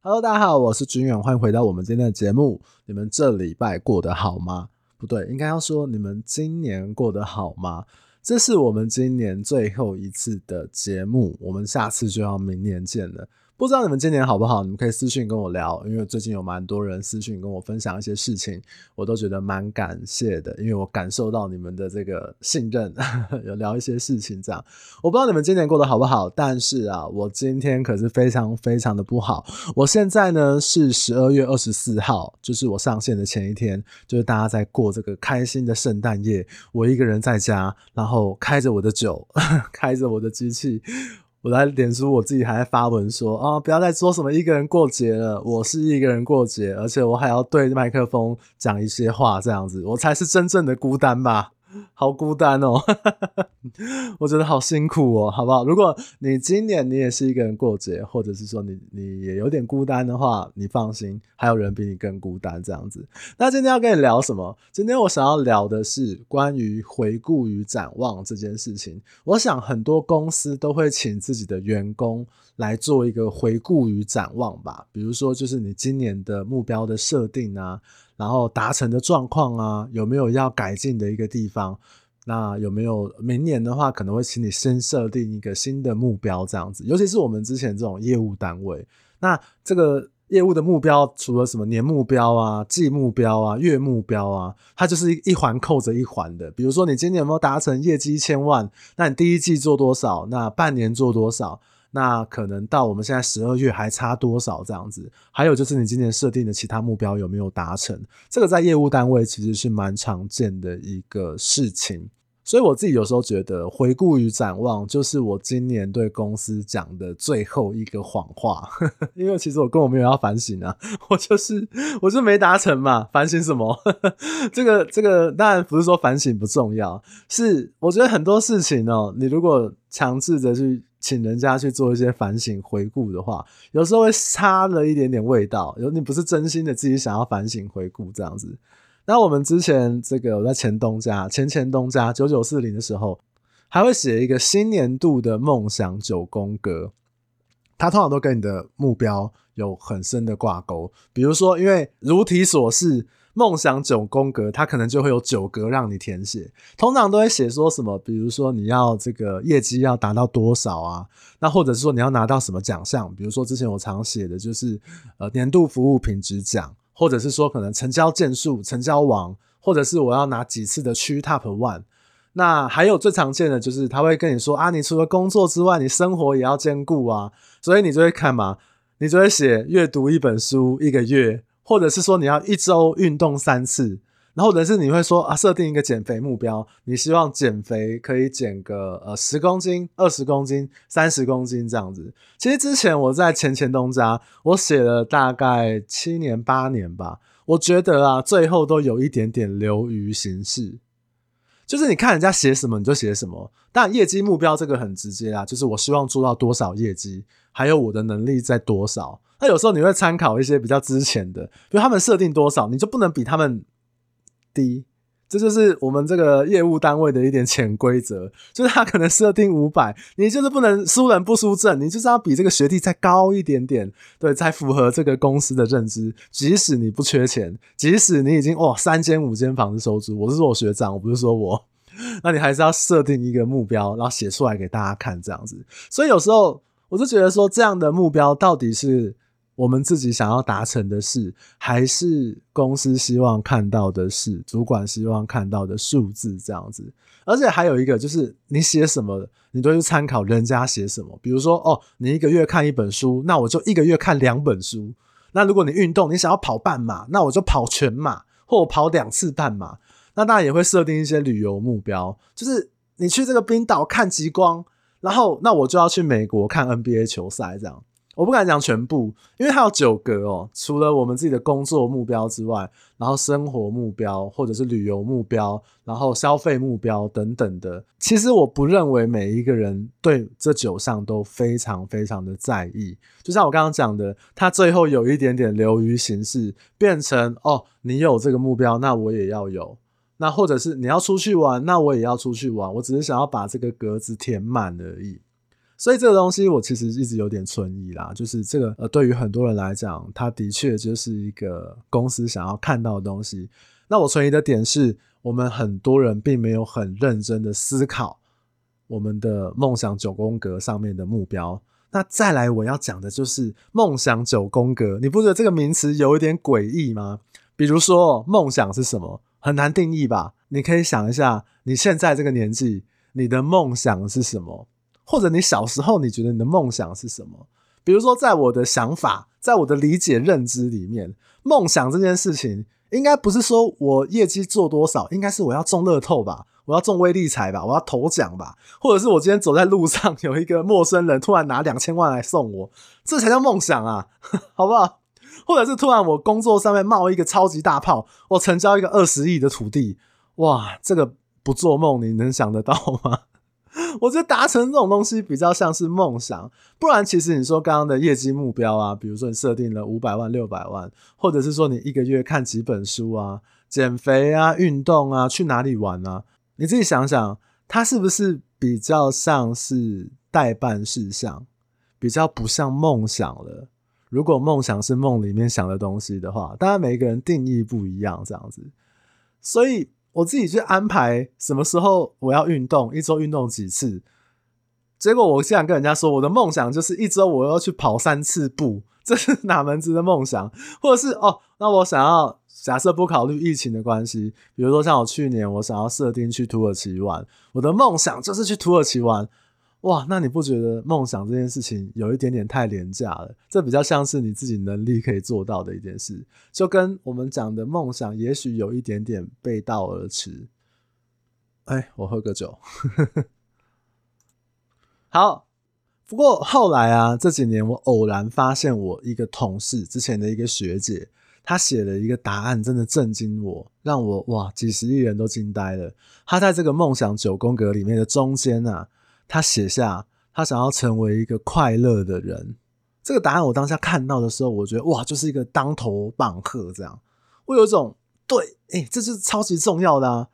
Hello，大家好，我是军远，欢迎回到我们今天的节目。你们这礼拜过得好吗？不对，应该要说你们今年过得好吗？这是我们今年最后一次的节目，我们下次就要明年见了。不知道你们今年好不好？你们可以私信跟我聊，因为最近有蛮多人私信跟我分享一些事情，我都觉得蛮感谢的，因为我感受到你们的这个信任，有聊一些事情这样。我不知道你们今年过得好不好，但是啊，我今天可是非常非常的不好。我现在呢是十二月二十四号，就是我上线的前一天，就是大家在过这个开心的圣诞夜，我一个人在家，然后开着我的酒，开着我的机器。我在脸书，我自己还在发文说啊，不要再说什么一个人过节了，我是一个人过节，而且我还要对麦克风讲一些话，这样子，我才是真正的孤单吧。好孤单哦，我觉得好辛苦哦，好不好？如果你今年你也是一个人过节，或者是说你你也有点孤单的话，你放心，还有人比你更孤单这样子。那今天要跟你聊什么？今天我想要聊的是关于回顾与展望这件事情。我想很多公司都会请自己的员工来做一个回顾与展望吧，比如说就是你今年的目标的设定啊。然后达成的状况啊，有没有要改进的一个地方？那有没有明年的话，可能会请你先设定一个新的目标，这样子。尤其是我们之前这种业务单位，那这个业务的目标，除了什么年目标啊、季目标啊、月目标啊，它就是一环扣着一环的。比如说，你今年有没有达成业绩一千万？那你第一季做多少？那半年做多少？那可能到我们现在十二月还差多少这样子？还有就是你今年设定的其他目标有没有达成？这个在业务单位其实是蛮常见的一个事情。所以我自己有时候觉得，回顾与展望就是我今年对公司讲的最后一个谎话。因为其实我根本没有要反省啊，我就是我就没达成嘛，反省什么？这个这个当然不是说反省不重要，是我觉得很多事情哦，你如果强制着去。请人家去做一些反省回顾的话，有时候会差了一点点味道。有你不是真心的自己想要反省回顾这样子。那我们之前这个我在前东家、前前东家九九四零的时候，还会写一个新年度的梦想九宫格。它通常都跟你的目标有很深的挂钩。比如说，因为如题所示。梦想九宫格，它可能就会有九格让你填写，通常都会写说什么，比如说你要这个业绩要达到多少啊，那或者是说你要拿到什么奖项，比如说之前我常写的就是呃年度服务品质奖，或者是说可能成交件数成交王，或者是我要拿几次的区 top one，那还有最常见的就是他会跟你说啊，你除了工作之外，你生活也要兼顾啊，所以你就会看嘛，你就会写阅读一本书一个月。或者是说你要一周运动三次，然后或者是你会说啊，设定一个减肥目标，你希望减肥可以减个呃十公斤、二十公斤、三十公斤这样子。其实之前我在前前东家，我写了大概七年八年吧，我觉得啊，最后都有一点点流于形式，就是你看人家写什么你就写什么。但业绩目标这个很直接啊，就是我希望做到多少业绩，还有我的能力在多少。那有时候你会参考一些比较之前的，比如他们设定多少，你就不能比他们低。这就是我们这个业务单位的一点潜规则，就是他可能设定五百，你就是不能输人不输阵，你就是要比这个学弟再高一点点，对，才符合这个公司的认知。即使你不缺钱，即使你已经哇三间五间房子收租，我是说我学长，我不是说我，那你还是要设定一个目标，然后写出来给大家看，这样子。所以有时候我就觉得说，这样的目标到底是。我们自己想要达成的事，还是公司希望看到的事，主管希望看到的数字这样子。而且还有一个就是，你写什么，你都去参考人家写什么。比如说，哦，你一个月看一本书，那我就一个月看两本书。那如果你运动，你想要跑半马，那我就跑全马，或我跑两次半马。那当然也会设定一些旅游目标，就是你去这个冰岛看极光，然后那我就要去美国看 NBA 球赛这样。我不敢讲全部，因为它有九格哦。除了我们自己的工作目标之外，然后生活目标，或者是旅游目标，然后消费目标等等的。其实我不认为每一个人对这九项都非常非常的在意。就像我刚刚讲的，它最后有一点点流于形式，变成哦，你有这个目标，那我也要有。那或者是你要出去玩，那我也要出去玩。我只是想要把这个格子填满而已。所以这个东西我其实一直有点存疑啦，就是这个呃，对于很多人来讲，它的确就是一个公司想要看到的东西。那我存疑的点是，我们很多人并没有很认真的思考我们的梦想九宫格上面的目标。那再来我要讲的就是梦想九宫格，你不觉得这个名词有一点诡异吗？比如说，梦想是什么？很难定义吧？你可以想一下，你现在这个年纪，你的梦想是什么？或者你小时候你觉得你的梦想是什么？比如说，在我的想法，在我的理解认知里面，梦想这件事情应该不是说我业绩做多少，应该是我要中乐透吧，我要中威力彩吧，我要头奖吧，或者是我今天走在路上有一个陌生人突然拿两千万来送我，这才叫梦想啊，好不好？或者是突然我工作上面冒一个超级大炮，我成交一个二十亿的土地，哇，这个不做梦你能想得到吗？我觉得达成这种东西比较像是梦想，不然其实你说刚刚的业绩目标啊，比如说你设定了五百万、六百万，或者是说你一个月看几本书啊、减肥啊、运动啊、去哪里玩啊，你自己想想，它是不是比较像是待办事项，比较不像梦想了？如果梦想是梦里面想的东西的话，当然每个人定义不一样，这样子，所以。我自己去安排什么时候我要运动，一周运动几次。结果我现在跟人家说，我的梦想就是一周我要去跑三次步，这是哪门子的梦想？或者是哦，那我想要假设不考虑疫情的关系，比如说像我去年我想要设定去土耳其玩，我的梦想就是去土耳其玩。哇，那你不觉得梦想这件事情有一点点太廉价了？这比较像是你自己能力可以做到的一件事，就跟我们讲的梦想，也许有一点点背道而驰。哎，我喝个酒。好，不过后来啊，这几年我偶然发现，我一个同事之前的一个学姐，她写了一个答案，真的震惊我，让我哇，几十亿人都惊呆了。她在这个梦想九宫格里面的中间啊。他写下他想要成为一个快乐的人，这个答案我当下看到的时候，我觉得哇，就是一个当头棒喝这样。我有一种对，哎、这是超级重要的啊！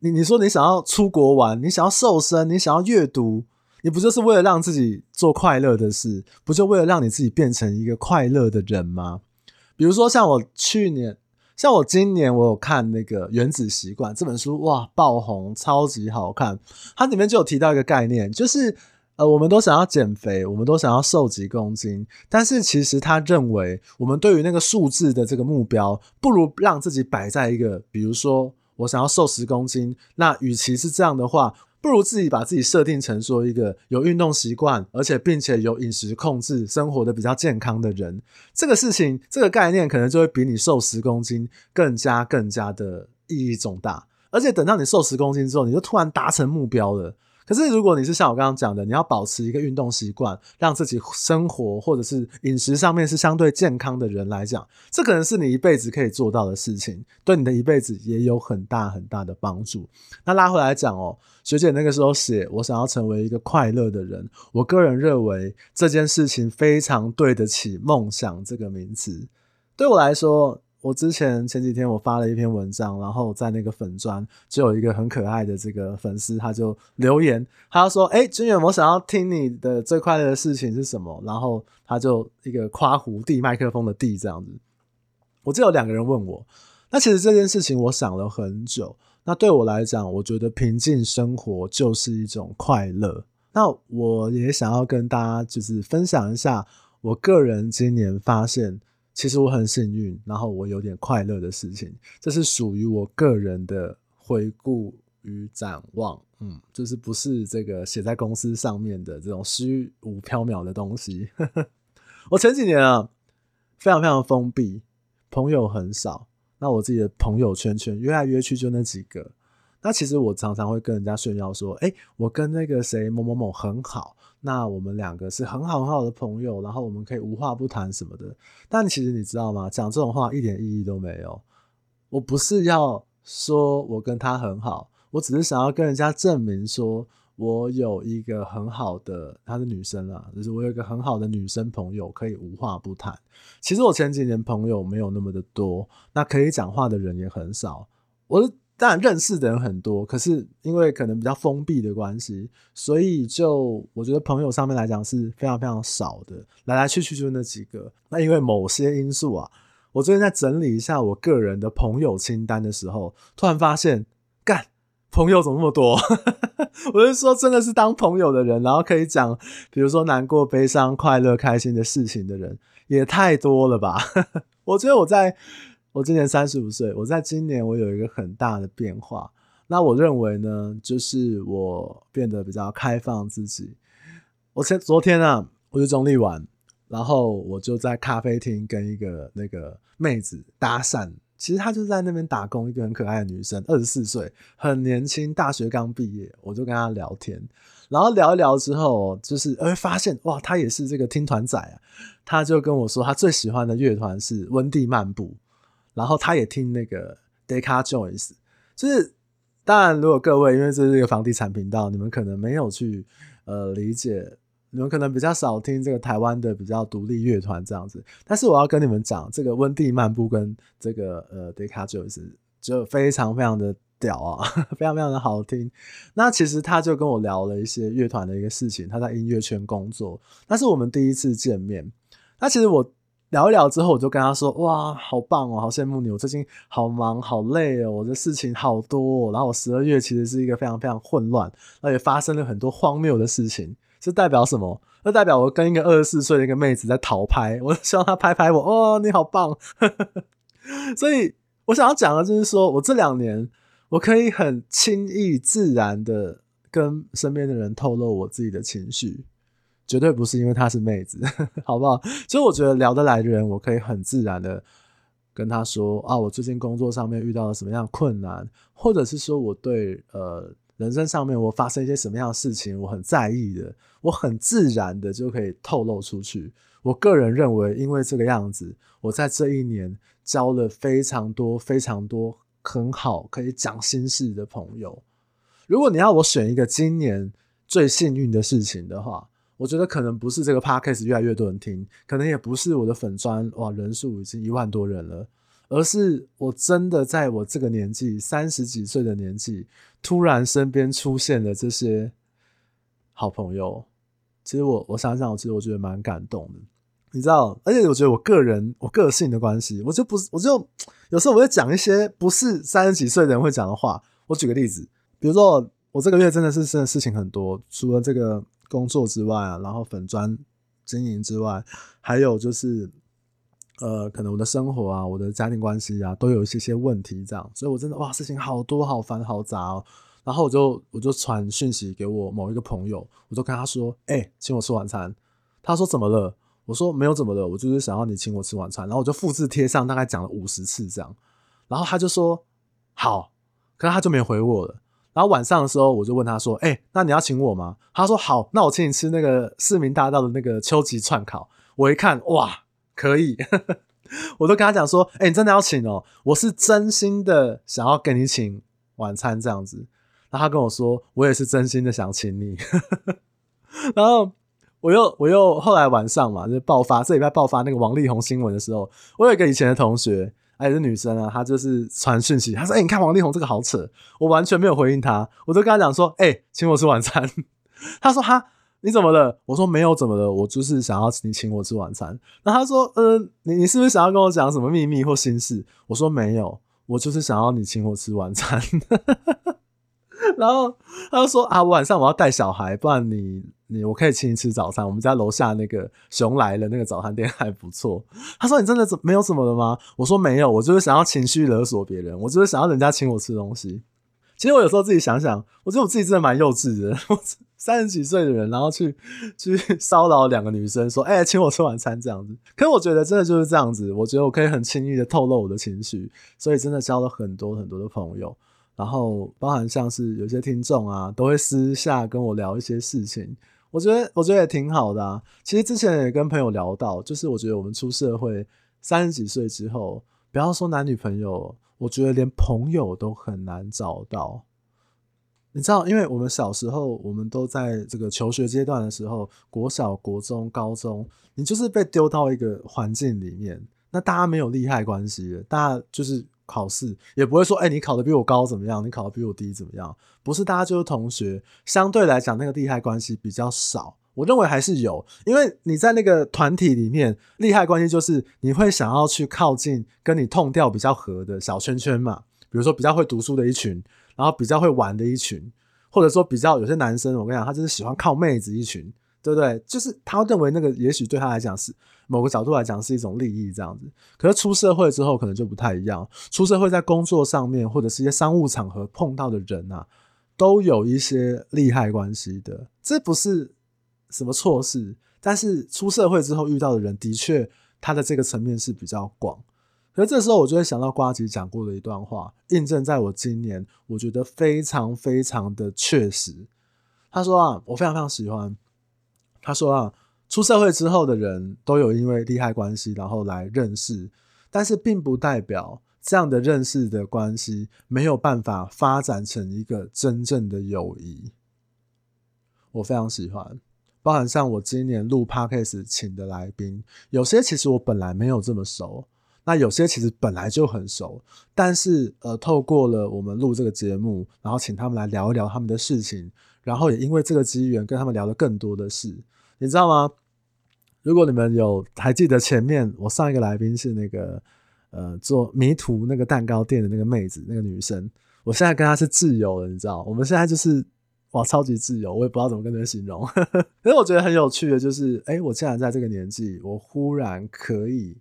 你你说你想要出国玩，你想要瘦身，你想要阅读，你不就是为了让自己做快乐的事？不就为了让你自己变成一个快乐的人吗？比如说像我去年。像我今年我有看那个《原子习惯》这本书，哇，爆红，超级好看。它里面就有提到一个概念，就是呃，我们都想要减肥，我们都想要瘦几公斤，但是其实他认为，我们对于那个数字的这个目标，不如让自己摆在一个，比如说我想要瘦十公斤，那与其是这样的话。不如自己把自己设定成说一个有运动习惯，而且并且有饮食控制、生活的比较健康的人。这个事情，这个概念可能就会比你瘦十公斤更加更加的意义重大。而且等到你瘦十公斤之后，你就突然达成目标了。可是，如果你是像我刚刚讲的，你要保持一个运动习惯，让自己生活或者是饮食上面是相对健康的人来讲，这可能是你一辈子可以做到的事情，对你的一辈子也有很大很大的帮助。那拉回来讲哦，学姐那个时候写，我想要成为一个快乐的人，我个人认为这件事情非常对得起“梦想”这个名词。对我来说。我之前前几天我发了一篇文章，然后在那个粉砖就有一个很可爱的这个粉丝，他就留言，他说：“哎，军远，我想要听你的最快乐的事情是什么？”然后他就一个夸胡递麦克风的递这样子。我就有两个人问我，那其实这件事情我想了很久。那对我来讲，我觉得平静生活就是一种快乐。那我也想要跟大家就是分享一下，我个人今年发现。其实我很幸运，然后我有点快乐的事情，这是属于我个人的回顾与展望，嗯，就是不是这个写在公司上面的这种虚无缥缈的东西。我前几年啊，非常非常封闭，朋友很少，那我自己的朋友圈圈约来约去就那几个。那其实我常常会跟人家炫耀说，哎，我跟那个谁某某某很好，那我们两个是很好很好的朋友，然后我们可以无话不谈什么的。但其实你知道吗？讲这种话一点意义都没有。我不是要说我跟他很好，我只是想要跟人家证明说我有一个很好的，她是女生啊，就是我有一个很好的女生朋友可以无话不谈。其实我前几年朋友没有那么的多，那可以讲话的人也很少。我。当然认识的人很多，可是因为可能比较封闭的关系，所以就我觉得朋友上面来讲是非常非常少的，来来去去就那几个。那因为某些因素啊，我最近在整理一下我个人的朋友清单的时候，突然发现，干，朋友怎么那么多？我是说，真的是当朋友的人，然后可以讲，比如说难过、悲伤、快乐、开心的事情的人，也太多了吧？我觉得我在。我今年三十五岁，我在今年我有一个很大的变化。那我认为呢，就是我变得比较开放自己。我前昨天啊，我去中坜玩，然后我就在咖啡厅跟一个那个妹子搭讪。其实她就在那边打工，一个很可爱的女生，二十四岁，很年轻，大学刚毕业。我就跟她聊天，然后聊一聊之后，就是会发现哇，她也是这个听团仔啊。她就跟我说，她最喜欢的乐团是温蒂漫步。然后他也听那个 Deca Joins，就是当然，如果各位因为这是一个房地产频道，你们可能没有去呃理解，你们可能比较少听这个台湾的比较独立乐团这样子。但是我要跟你们讲，这个温蒂漫步跟这个呃 Deca Joins 就非常非常的屌啊，非常非常的好听。那其实他就跟我聊了一些乐团的一个事情，他在音乐圈工作，那是我们第一次见面。那其实我。聊一聊之后，我就跟他说：“哇，好棒哦，好羡慕你！我最近好忙，好累哦，我的事情好多。然后我十二月其实是一个非常非常混乱，而且发生了很多荒谬的事情。这代表什么？那代表我跟一个二十四岁的一个妹子在讨拍，我希望她拍拍我。哦，你好棒！所以我想要讲的就是说，我这两年我可以很轻易自然的跟身边的人透露我自己的情绪。”绝对不是因为她是妹子，好不好？所以我觉得聊得来的人，我可以很自然的跟他说啊，我最近工作上面遇到了什么样困难，或者是说我对呃人生上面我发生一些什么样的事情，我很在意的，我很自然的就可以透露出去。我个人认为，因为这个样子，我在这一年交了非常多非常多很好可以讲心事的朋友。如果你要我选一个今年最幸运的事情的话，我觉得可能不是这个 podcast 越来越多人听，可能也不是我的粉专哇人数已经一万多人了，而是我真的在我这个年纪三十几岁的年纪，突然身边出现了这些好朋友。其实我我想想，我其实我觉得蛮感动的，你知道？而且我觉得我个人我个性的关系，我就不是我就有时候我会讲一些不是三十几岁的人会讲的话。我举个例子，比如说我这个月真的是真的事情很多，除了这个。工作之外啊，然后粉砖经营之外，还有就是，呃，可能我的生活啊，我的家庭关系啊，都有一些些问题这样，所以我真的哇，事情好多，好烦，好杂哦。然后我就我就传讯息给我某一个朋友，我就跟他说，哎、请我吃晚餐。他说怎么了？我说没有怎么了，我就是想要你请我吃晚餐。然后我就复制贴上，大概讲了五十次这样。然后他就说好，可是他就没回我了。然后晚上的时候，我就问他说：“哎、那你要请我吗？”他说：“好，那我请你吃那个市民大道的那个秋吉串烤。”我一看，哇，可以！我都跟他讲说：“哎、你真的要请哦，我是真心的想要跟你请晚餐这样子。”然后他跟我说：“我也是真心的想请你。”然后我又我又后来晚上嘛，就爆发这礼拜爆发那个王力宏新闻的时候，我有一个以前的同学。还是女生啊，她就是传讯息，她说：“哎、你看王力宏这个好扯。”我完全没有回应她，我就跟她讲说：“哎、欸，请我吃晚餐。”她说：“哈，你怎么了？”我说：“没有怎么了，我就是想要你请我吃晚餐。”然后她说：“嗯、呃，你你是不是想要跟我讲什么秘密或心事？”我说：“没有，我就是想要你请我吃晚餐。”然后她就说：“啊，晚上我要带小孩，不然你。”你我可以请你吃早餐，我们家楼下那个熊来了那个早餐店还不错。他说，你真的怎没有什么了吗？我说没有，我就是想要情绪勒索别人，我就是想要人家请我吃东西。其实我有时候自己想想，我觉得我自己真的蛮幼稚的。我三十几岁的人，然后去去骚扰两个女生，说哎、请我吃晚餐这样子。可是我觉得真的就是这样子，我觉得我可以很轻易的透露我的情绪，所以真的交了很多很多的朋友。然后包含像是有些听众啊，都会私下跟我聊一些事情。我觉得我觉得也挺好的啊。其实之前也跟朋友聊到，就是我觉得我们出社会三十几岁之后，不要说男女朋友，我觉得连朋友都很难找到。你知道，因为我们小时候，我们都在这个求学阶段的时候，国小、国中、高中，你就是被丢到一个环境里面，那大家没有利害关系，大家就是考试，也不会说，哎、你考得比我高怎么样？你考得比我低怎么样？不是，大家就是同学，相对来讲，那个利害关系比较少。我认为还是有，因为你在那个团体里面，利害关系就是你会想要去靠近跟你痛调比较合的小圈圈嘛。比如说比较会读书的一群，然后比较会玩的一群，或者说比较有些男生，我跟你讲，他就是喜欢靠妹子一群，对不对？就是他认为那个也许对他来讲是某个角度来讲是一种利益这样子。可是出社会之后可能就不太一样，出社会在工作上面或者是一些商务场合碰到的人啊，都有一些利害关系的，这不是什么错事。但是出社会之后遇到的人，的确他的这个层面是比较广。可是这时候，我就会想到瓜吉讲过的一段话，印证在我今年，我觉得非常非常的确实。他说啊，我非常非常喜欢。他说啊，出社会之后的人都有因为利害关系，然后来认识，但是并不代表这样的认识的关系没有办法发展成一个真正的友谊。我非常喜欢，包含像我今年录 Podcast 请的来宾，有些其实我本来没有这么熟。那有些其实本来就很熟，但是呃，透过了我们录这个节目，然后请他们来聊一聊他们的事情，然后也因为这个机缘跟他们聊了更多的事，你知道吗？如果你们有还记得前面我上一个来宾是那个呃做迷途那个蛋糕店的那个妹子，那个女生，我现在跟她是挚友了，你知道？我们现在就是哇超级挚友，我也不知道怎么跟她形容。可是我觉得很有趣的就是，诶、欸，我竟然在这个年纪，我忽然可以。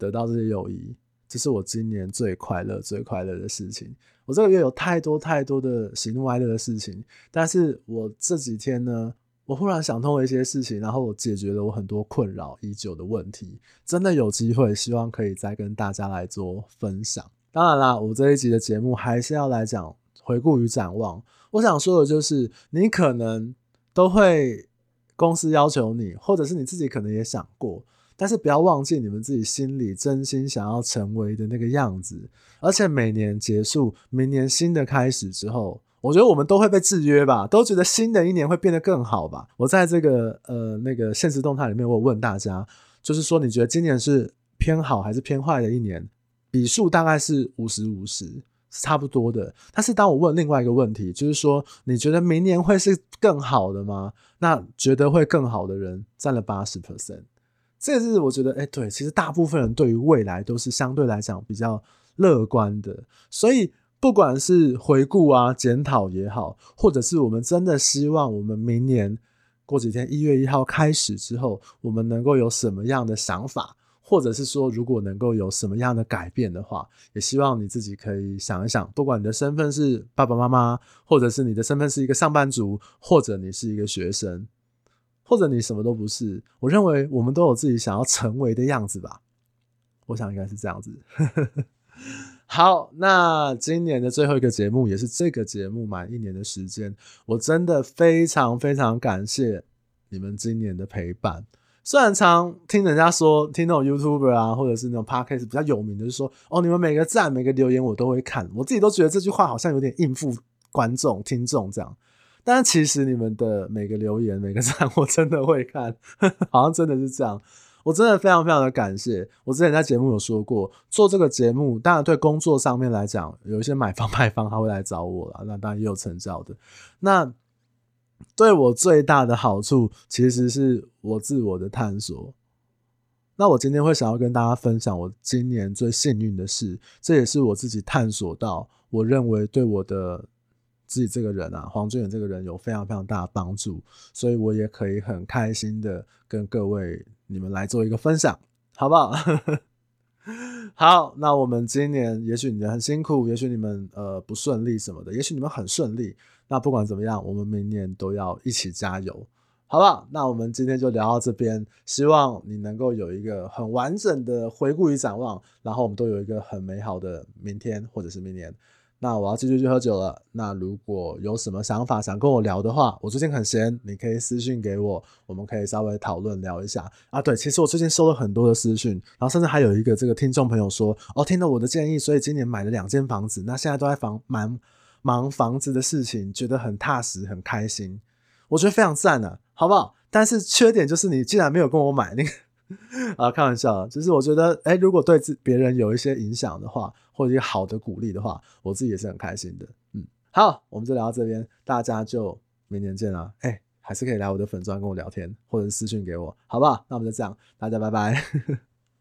得到这些友谊，这是我今年最快乐、最快乐的事情。我这个月有太多太多的喜怒哀乐的事情，但是我这几天呢，我忽然想通了一些事情，然后我解决了我很多困扰已久的问题。真的有机会，希望可以再跟大家来做分享。当然啦，我这一集的节目还是要来讲回顾与展望。我想说的就是，你可能都会公司要求你，或者是你自己可能也想过。但是不要忘记你们自己心里真心想要成为的那个样子，而且每年结束，明年新的开始之后，我觉得我们都会被制约吧，都觉得新的一年会变得更好吧。我在这个呃那个现实动态里面，我有问大家，就是说你觉得今年是偏好还是偏坏的一年？比数大概是五十五十，是差不多的。但是当我问另外一个问题，就是说你觉得明年会是更好的吗？那觉得会更好的人占了八十 percent。这是我觉得，哎，对，其实大部分人对于未来都是相对来讲比较乐观的，所以不管是回顾啊、检讨也好，或者是我们真的希望我们明年过几天一月一号开始之后，我们能够有什么样的想法，或者是说如果能够有什么样的改变的话，也希望你自己可以想一想，不管你的身份是爸爸妈妈，或者是你的身份是一个上班族，或者你是一个学生。或者你什么都不是，我认为我们都有自己想要成为的样子吧。我想应该是这样子。好，那今年的最后一个节目，也是这个节目满一年的时间，我真的非常非常感谢你们今年的陪伴。虽然常听人家说，听那种 YouTuber 啊，或者是那种 Podcast 比较有名的，就说哦，你们每个赞、每个留言我都会看，我自己都觉得这句话好像有点应付观众、听众这样。但其实你们的每个留言、每个赞，我真的会看，好像真的是这样。我真的非常非常的感谢。我之前在节目有说过，做这个节目，当然对工作上面来讲，有一些买方 卖方他会来找我了，那当然也有成交的。那对我最大的好处，其实是我自我的探索。那我今天会想要跟大家分享我今年最幸运的事，这也是我自己探索到，我认为对我的。自己这个人啊，黄俊远这个人有非常非常大的帮助，所以我也可以很开心的跟各位你们来做一个分享，好不好？好，那我们今年也许你们很辛苦，也许你们呃不顺利什么的，也许你们很顺利。那不管怎么样，我们明年都要一起加油，好不好？那我们今天就聊到这边，希望你能够有一个很完整的回顾与展望，然后我们都有一个很美好的明天或者是明年。那我要继续去喝酒了。那如果有什么想法想跟我聊的话，我最近很闲，你可以私讯给我，我们可以稍微讨论聊一下啊。对，其实我最近收了很多的私讯，然后甚至还有一个这个听众朋友说，哦，听了我的建议，所以今年买了两间房子，那现在都在房忙忙房子的事情，觉得很踏实，很开心，我觉得非常赞啊，好不好？但是缺点就是你既然没有跟我买，你 啊，开玩笑，就是我觉得，哎、如果对别人有一些影响的话，或者一些好的鼓励的话，我自己也是很开心的。嗯，好，我们就聊到这边，大家就明年见啦。哎、还是可以来我的粉专跟我聊天，或者私信给我，好不好？那我们就这样，大家拜拜。